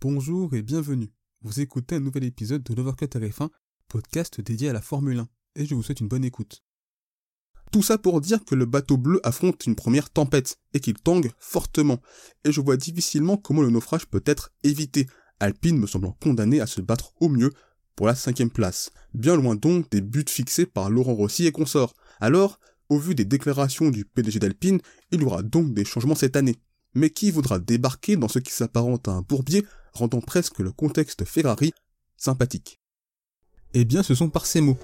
Bonjour et bienvenue. Vous écoutez un nouvel épisode de l'Overcut RF1, podcast dédié à la Formule 1, et je vous souhaite une bonne écoute. Tout ça pour dire que le bateau bleu affronte une première tempête, et qu'il tangue fortement, et je vois difficilement comment le naufrage peut être évité, Alpine me semblant condamné à se battre au mieux pour la cinquième place, bien loin donc des buts fixés par Laurent Rossi et consorts. Alors, au vu des déclarations du PDG d'Alpine, il y aura donc des changements cette année. Mais qui voudra débarquer dans ce qui s'apparente à un bourbier, rendant presque le contexte Ferrari sympathique Eh bien, ce sont par ces mots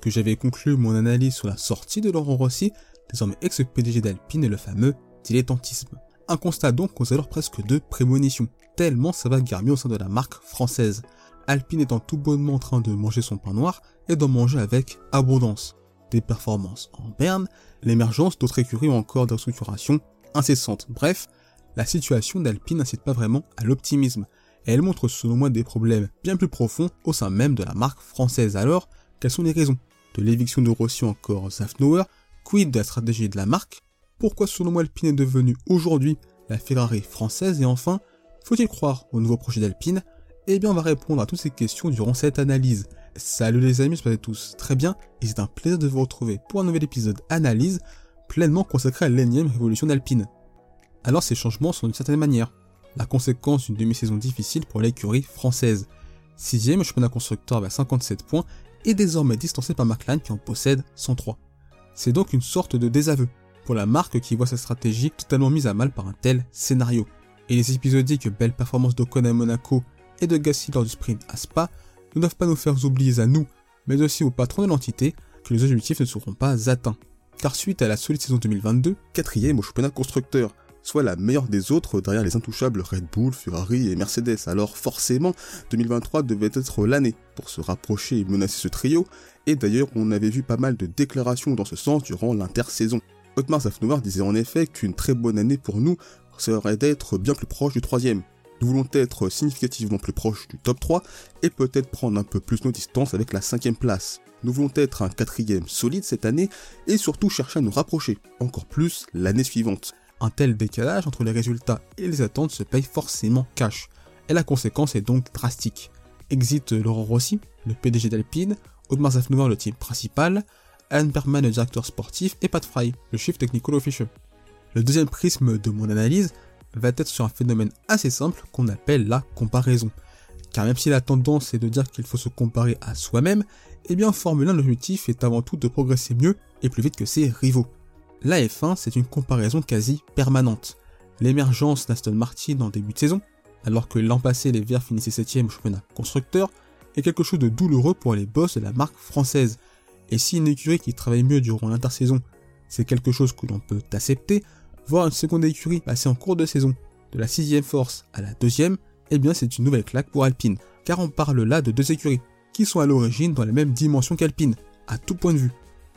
que j'avais conclu mon analyse sur la sortie de Laurent Rossi, désormais ex-PDG d'Alpine et le fameux dilettantisme. Un constat donc aux alors presque de prémonition, tellement ça va garmer au sein de la marque française. Alpine étant tout bonnement en train de manger son pain noir et d'en manger avec abondance. Des performances en berne, l'émergence d'autres écuries ou encore de restructuration incessante. Bref, la situation d'Alpine n'incite pas vraiment à l'optimisme. Elle montre selon moi des problèmes bien plus profonds au sein même de la marque française. Alors, quelles sont les raisons De l'éviction de Rossi encore Zafnauer, quid de la stratégie de la marque? Pourquoi selon moi Alpine est devenue aujourd'hui la Ferrari française? Et enfin, faut-il croire au nouveau projet d'Alpine? Eh bien on va répondre à toutes ces questions durant cette analyse. Salut les amis, je tous très bien et c'est un plaisir de vous retrouver pour un nouvel épisode analyse pleinement consacré à l'énième révolution d'Alpine. Alors ces changements sont d'une certaine manière la conséquence d'une demi-saison difficile pour l'écurie française. Sixième championnat constructeur avec 57 points et désormais distancé par McLaren qui en possède 103. C'est donc une sorte de désaveu pour la marque qui voit sa stratégie totalement mise à mal par un tel scénario. Et les épisodiques belles performances d'Ocon à Monaco et de Gasly lors du sprint à Spa ne doivent pas nous faire oublier à nous, mais aussi aux patrons de l'entité, que les objectifs ne seront pas atteints. Car suite à la solide saison 2022, quatrième au championnat constructeur, soit la meilleure des autres derrière les intouchables Red Bull, Ferrari et Mercedes. Alors forcément, 2023 devait être l'année pour se rapprocher et menacer ce trio, et d'ailleurs on avait vu pas mal de déclarations dans ce sens durant l'intersaison. Otmar Zafnauer disait en effet qu'une très bonne année pour nous serait d'être bien plus proche du troisième. Nous voulons être significativement plus proche du top 3 et peut-être prendre un peu plus nos distances avec la cinquième place. Nous voulons être un quatrième solide cette année et surtout chercher à nous rapprocher encore plus l'année suivante. Un tel décalage entre les résultats et les attentes se paye forcément cash, et la conséquence est donc drastique. Exit Laurent Rossi, le PDG d'Alpine, Audemars Zafnauer le team principal, Alan Bergman le directeur sportif et Pat Fry, le chief technical official. Le deuxième prisme de mon analyse va être sur un phénomène assez simple qu'on appelle la comparaison. Car même si la tendance est de dire qu'il faut se comparer à soi-même, eh bien en Formule 1 l'objectif est avant tout de progresser mieux et plus vite que ses rivaux. La F1 c'est une comparaison quasi permanente. L'émergence d'Aston Martin en début de saison, alors que l'an passé les Verts finissaient 7ème au championnat constructeur, est quelque chose de douloureux pour les boss de la marque française. Et si une écurie qui travaille mieux durant l'intersaison, c'est quelque chose que l'on peut accepter, voir une seconde écurie passer en cours de saison de la sixième force à la deuxième, eh bien c'est une nouvelle claque pour Alpine, car on parle là de deux écuries, qui sont à l'origine dans la même dimension qu'Alpine, à tout point de vue.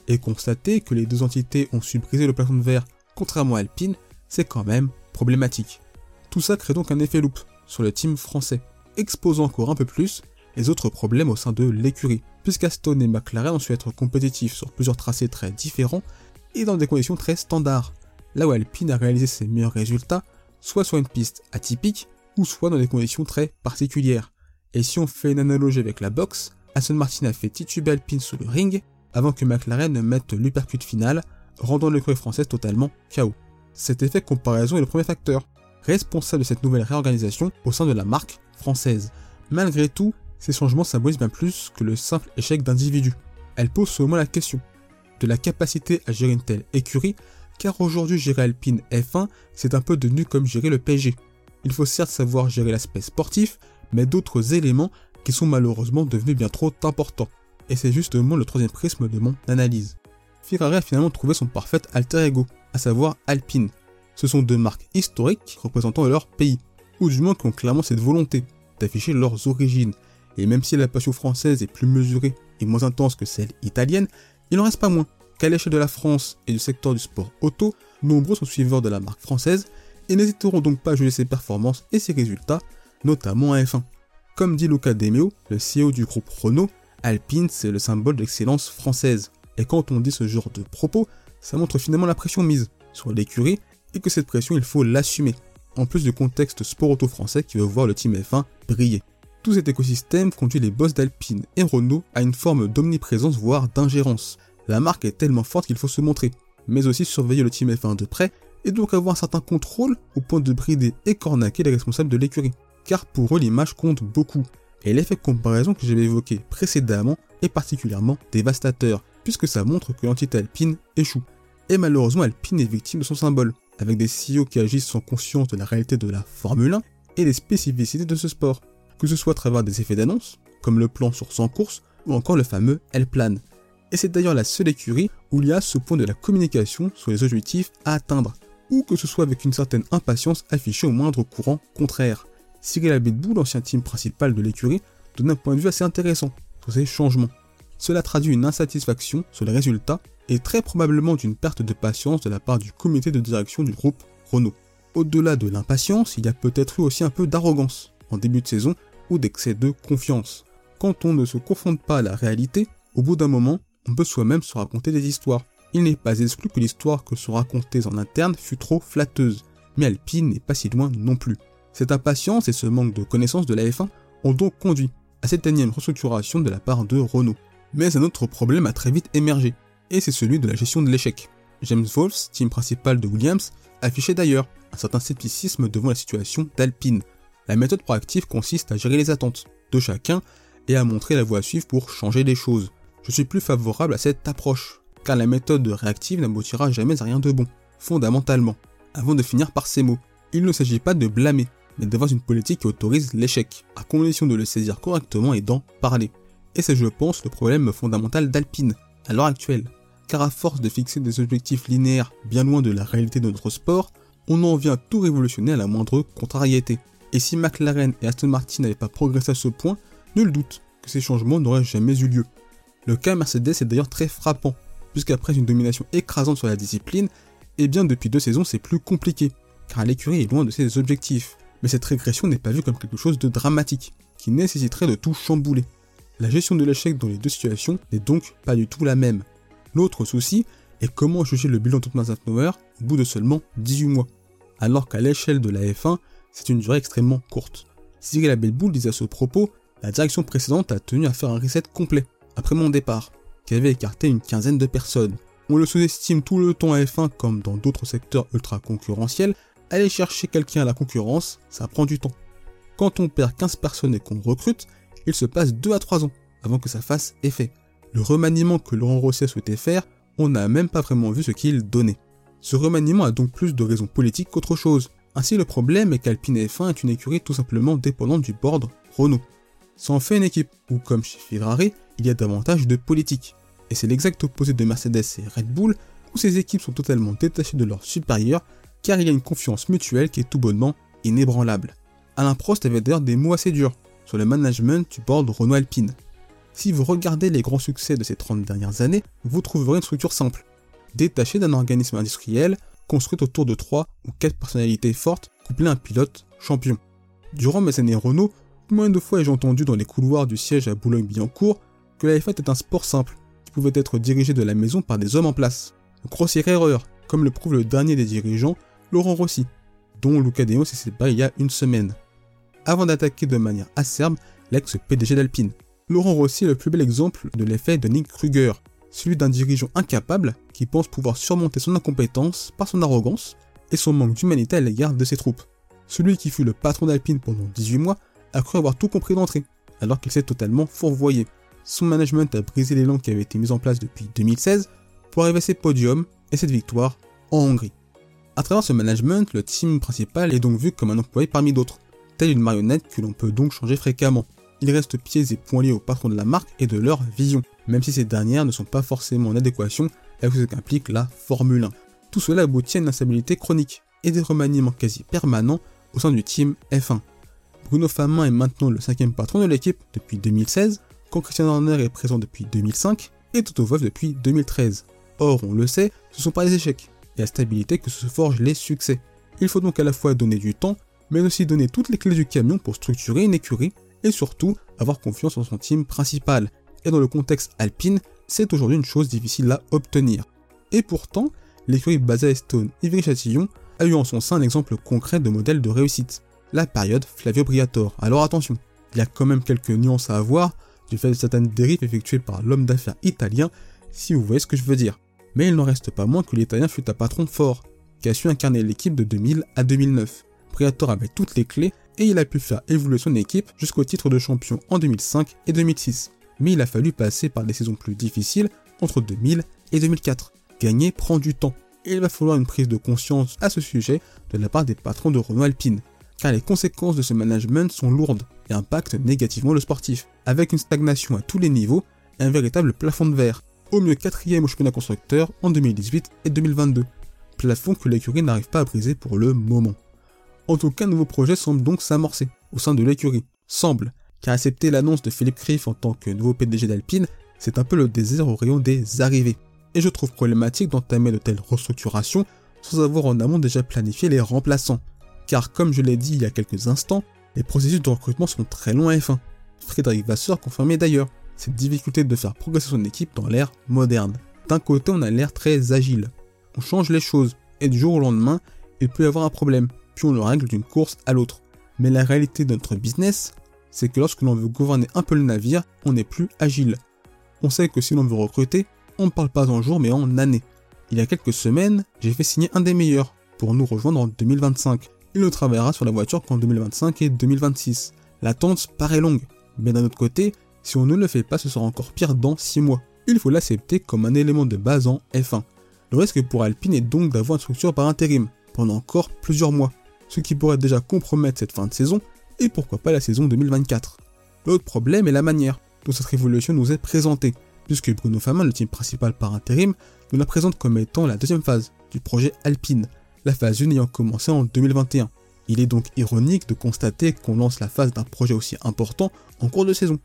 Et constater que les deux entités ont su briser le plafond de verre, contrairement à Alpine, c'est quand même problématique. Tout ça crée donc un effet loop sur le team français, exposant encore un peu plus les autres problèmes au sein de l'écurie, puisqu'Aston et McLaren ont su être compétitifs sur plusieurs tracés très différents et dans des conditions très standards, là où Alpine a réalisé ses meilleurs résultats, soit sur une piste atypique, ou soit dans des conditions très particulières. Et si on fait une analogie avec la boxe, Aston Martin a fait tituber Alpine sous le ring, avant que McLaren ne mette l'uppercut final, rendant l'écurie française totalement KO. Cet effet comparaison est le premier facteur, responsable de cette nouvelle réorganisation au sein de la marque française. Malgré tout, ces changements symbolisent bien plus que le simple échec d'individus. Elle pose seulement la question de la capacité à gérer une telle écurie car aujourd'hui gérer Alpine F1, c'est un peu devenu comme gérer le PSG. Il faut certes savoir gérer l'aspect sportif, mais d'autres éléments qui sont malheureusement devenus bien trop importants. Et c'est justement le troisième prisme de mon analyse. Ferrari a finalement trouvé son parfait alter ego, à savoir Alpine. Ce sont deux marques historiques représentant leur pays, ou du moins qui ont clairement cette volonté d'afficher leurs origines. Et même si la passion française est plus mesurée et moins intense que celle italienne, il n'en reste pas moins qu'à l'échelle de la France et du secteur du sport auto, nombreux sont suiveurs de la marque française et n'hésiteront donc pas à juger ses performances et ses résultats, notamment à F1. Comme dit Luca Demeo, le CEO du groupe Renault, Alpine c'est le symbole d'excellence française. Et quand on dit ce genre de propos, ça montre finalement la pression mise sur l'écurie et que cette pression il faut l'assumer. en plus du contexte sport-auto français qui veut voir le team F1 briller. Tout cet écosystème conduit les boss d'Alpine et Renault à une forme d'omniprésence voire d'ingérence. La marque est tellement forte qu'il faut se montrer, mais aussi surveiller le team F1 de près et donc avoir un certain contrôle au point de brider et cornaquer les responsables de l'écurie. Car pour eux l'image compte beaucoup, et l'effet de comparaison que j'avais évoqué précédemment est particulièrement dévastateur, puisque ça montre que l'entité Alpine échoue. Et malheureusement Alpine est victime de son symbole, avec des CEO qui agissent sans conscience de la réalité de la Formule 1 et des spécificités de ce sport, que ce soit à travers des effets d'annonce, comme le plan sur 100 courses, ou encore le fameux L-Plan. Et c'est d'ailleurs la seule écurie où il y a ce point de la communication sur les objectifs à atteindre, ou que ce soit avec une certaine impatience affichée au moindre courant contraire. Cyril Abitbou, l'ancien team principal de l'écurie, donne un point de vue assez intéressant sur ces changements. Cela traduit une insatisfaction sur les résultats et très probablement d'une perte de patience de la part du comité de direction du groupe Renault. Au-delà de l'impatience, il y a peut-être eu aussi un peu d'arrogance en début de saison ou d'excès de confiance. Quand on ne se confronte pas à la réalité, au bout d'un moment, on peut soi-même se raconter des histoires. Il n'est pas exclu que l'histoire que sont racontées en interne fut trop flatteuse, mais Alpine n'est pas si loin non plus. Cette impatience et ce manque de connaissance de la F1 ont donc conduit à cette énième restructuration de la part de Renault. Mais un autre problème a très vite émergé, et c'est celui de la gestion de l'échec. James Wolfe, team principal de Williams, affichait d'ailleurs un certain scepticisme devant la situation d'Alpine. La méthode proactive consiste à gérer les attentes de chacun et à montrer la voie à suivre pour changer les choses. Je suis plus favorable à cette approche, car la méthode réactive n'aboutira jamais à rien de bon, fondamentalement. Avant de finir par ces mots, il ne s'agit pas de blâmer, mais d'avoir une politique qui autorise l'échec, à condition de le saisir correctement et d'en parler. Et c'est je pense le problème fondamental d'Alpine, à l'heure actuelle. Car à force de fixer des objectifs linéaires bien loin de la réalité de notre sport, on en vient tout révolutionner à la moindre contrariété. Et si McLaren et Aston Martin n'avaient pas progressé à ce point, nul doute que ces changements n'auraient jamais eu lieu. Le cas Mercedes est d'ailleurs très frappant, puisqu'après une domination écrasante sur la discipline, et eh bien depuis deux saisons c'est plus compliqué, car l'écurie est loin de ses objectifs. Mais cette régression n'est pas vue comme quelque chose de dramatique, qui nécessiterait de tout chambouler. La gestion de l'échec dans les deux situations n'est donc pas du tout la même. L'autre souci est comment juger le bilan de Thomas Zafnauer au bout de seulement 18 mois, alors qu'à l'échelle de la F1, c'est une durée extrêmement courte. Cyril Abelboul disait à ce propos, la direction précédente a tenu à faire un reset complet, après mon départ, qui avait écarté une quinzaine de personnes. On le sous-estime tout le temps à F1 comme dans d'autres secteurs ultra concurrentiels, aller chercher quelqu'un à la concurrence, ça prend du temps. Quand on perd 15 personnes et qu'on recrute, il se passe 2 à 3 ans avant que ça fasse effet. Le remaniement que Laurent Rosset souhaitait faire, on n'a même pas vraiment vu ce qu'il donnait. Ce remaniement a donc plus de raisons politiques qu'autre chose. Ainsi le problème est qu'Alpine F1 est une écurie tout simplement dépendante du board Renault. Ça en fait une équipe où, comme chez Ferrari, il y a davantage de politique. Et c'est l'exact opposé de Mercedes et Red Bull, où ces équipes sont totalement détachées de leurs supérieurs, car il y a une confiance mutuelle qui est tout bonnement inébranlable. Alain Prost avait d'ailleurs des mots assez durs sur le management du board Renault Alpine. Si vous regardez les grands succès de ces 30 dernières années, vous trouverez une structure simple, détachée d'un organisme industriel, construite autour de 3 ou 4 personnalités fortes, couplées à un pilote champion. Durant mes années Renault, combien de fois ai-je entendu dans les couloirs du siège à Boulogne-Billancourt que la F1 était un sport simple, qui pouvait être dirigé de la maison par des hommes en place. Grossière erreur, comme le prouve le dernier des dirigeants, Laurent Rossi, dont Luca Deo s'est séparé il y a une semaine. Avant d'attaquer de manière acerbe l'ex-PDG d'Alpine, Laurent Rossi est le plus bel exemple de l'effet de Nick Kruger, celui d'un dirigeant incapable qui pense pouvoir surmonter son incompétence par son arrogance et son manque d'humanité à l'égard de ses troupes. Celui qui fut le patron d'Alpine pendant 18 mois a cru avoir tout compris d'entrée, alors qu'il s'est totalement fourvoyé. Son management a brisé l'élan qui avait été mis en place depuis 2016 pour arriver à ses podiums et cette victoire en Hongrie. À travers ce management, le team principal est donc vu comme un employé parmi d'autres, tel une marionnette que l'on peut donc changer fréquemment. Il reste pieds et poings liés au patron de la marque et de leur vision, même si ces dernières ne sont pas forcément en adéquation avec ce qu'implique la Formule 1. Tout cela aboutit à une instabilité chronique et des remaniements quasi permanents au sein du team F1. Bruno Famin est maintenant le cinquième patron de l'équipe depuis 2016, quand Christian Horner est présent depuis 2005 et Toto Wolff depuis 2013. Or, on le sait, ce sont pas les échecs et la stabilité que se forgent les succès. Il faut donc à la fois donner du temps, mais aussi donner toutes les clés du camion pour structurer une écurie et surtout avoir confiance en son team principal. Et dans le contexte alpine, c'est aujourd'hui une chose difficile à obtenir. Et pourtant, l'écurie basée à Stone, Ivry-Châtillon, a eu en son sein un exemple concret de modèle de réussite, la période Flavio Briatore. Alors attention, il y a quand même quelques nuances à avoir du fait de certaines dérives effectuées par l'homme d'affaires italien, si vous voyez ce que je veux dire. Mais il n'en reste pas moins que l'italien fut un patron fort, qui a su incarner l'équipe de 2000 à 2009. Briatore avait toutes les clés et il a pu faire évoluer son équipe jusqu'au titre de champion en 2005 et 2006. Mais il a fallu passer par des saisons plus difficiles entre 2000 et 2004. Gagner prend du temps et il va falloir une prise de conscience à ce sujet de la part des patrons de Renault Alpine, car les conséquences de ce management sont lourdes et impactent négativement le sportif, avec une stagnation à tous les niveaux et un véritable plafond de verre, au mieux quatrième au championnat constructeur en 2018 et 2022, plafond que l'écurie n'arrive pas à briser pour le moment. En tout cas, un nouveau projet semble donc s'amorcer au sein de l'écurie. Semble, car accepter l'annonce de Philippe Krief en tant que nouveau PDG d'Alpine, c'est un peu le désert au rayon des arrivées. Et je trouve problématique d'entamer de telles restructurations sans avoir en amont déjà planifié les remplaçants. Car comme je l'ai dit il y a quelques instants, les processus de recrutement sont très longs à F1. Frédéric Vasseur confirmait d'ailleurs difficulté de faire progresser son équipe dans l'ère moderne. D'un côté, on a l'air très agile. On change les choses, et du jour au lendemain, il peut y avoir un problème puis on le règle d'une course à l'autre. Mais la réalité de notre business, c'est que lorsque l'on veut gouverner un peu le navire, on n'est plus agile. On sait que si l'on veut recruter, on ne parle pas en jours mais en années. Il y a quelques semaines, j'ai fait signer un des meilleurs pour nous rejoindre en 2025. Il ne travaillera sur la voiture qu'en 2025 et 2026. L'attente paraît longue, mais d'un autre côté, si on ne le fait pas, ce sera encore pire dans 6 mois. Il faut l'accepter comme un élément de base en F1. Le risque pour Alpine est donc d'avoir une structure par intérim, pendant encore plusieurs mois ce qui pourrait déjà compromettre cette fin de saison, et pourquoi pas la saison 2024. L'autre problème est la manière dont cette révolution nous est présentée, puisque Bruno Famin, le team principal par intérim, nous la présente comme étant la deuxième phase du projet Alpine, la phase 1 ayant commencé en 2021. Il est donc ironique de constater qu'on lance la phase d'un projet aussi important en cours de saison,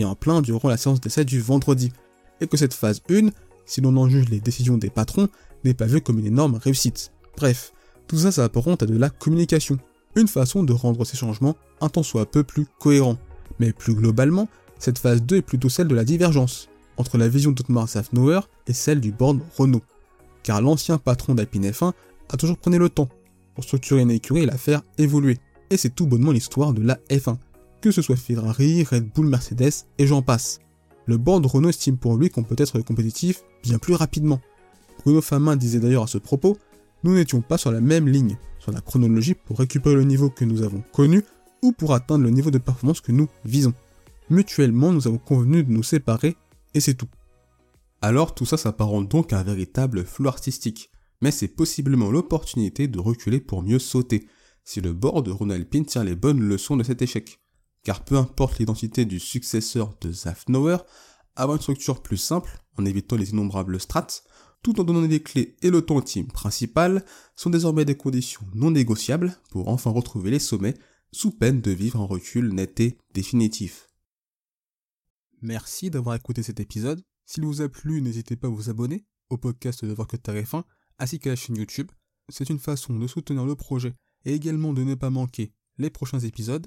et en plein durant la séance d'essai du vendredi, et que cette phase 1, si l'on en juge les décisions des patrons, n'est pas vue comme une énorme réussite. Bref, tout ça, apporte à de la communication, une façon de rendre ces changements un tant soit peu plus cohérents. Mais plus globalement, cette phase 2 est plutôt celle de la divergence entre la vision d'Otmar Safnauer et celle du board Renault. Car l'ancien patron d'Alpine F1 a toujours pris le temps pour structurer une écurie et la faire évoluer. Et c'est tout bonnement l'histoire de la F1, que ce soit Ferrari, Red Bull, Mercedes et j'en passe. Le board Renault estime pour lui qu'on peut être compétitif bien plus rapidement. Bruno Famin disait d'ailleurs à ce propos nous n'étions pas sur la même ligne, sur la chronologie pour récupérer le niveau que nous avons connu ou pour atteindre le niveau de performance que nous visons. Mutuellement, nous avons convenu de nous séparer et c'est tout. Alors tout ça s'apparente donc à un véritable flou artistique, mais c'est possiblement l'opportunité de reculer pour mieux sauter, si le bord de Ronald Pin tire les bonnes leçons de cet échec. Car peu importe l'identité du successeur de Zafnauer, avoir une structure plus simple, en évitant les innombrables strates, tout en donnant des clés et le ton team principal, sont désormais des conditions non négociables pour enfin retrouver les sommets, sous peine de vivre un recul net et définitif. Merci d'avoir écouté cet épisode. S'il vous a plu, n'hésitez pas à vous abonner au podcast de Voir que Fin, ainsi qu'à la chaîne YouTube. C'est une façon de soutenir le projet et également de ne pas manquer les prochains épisodes.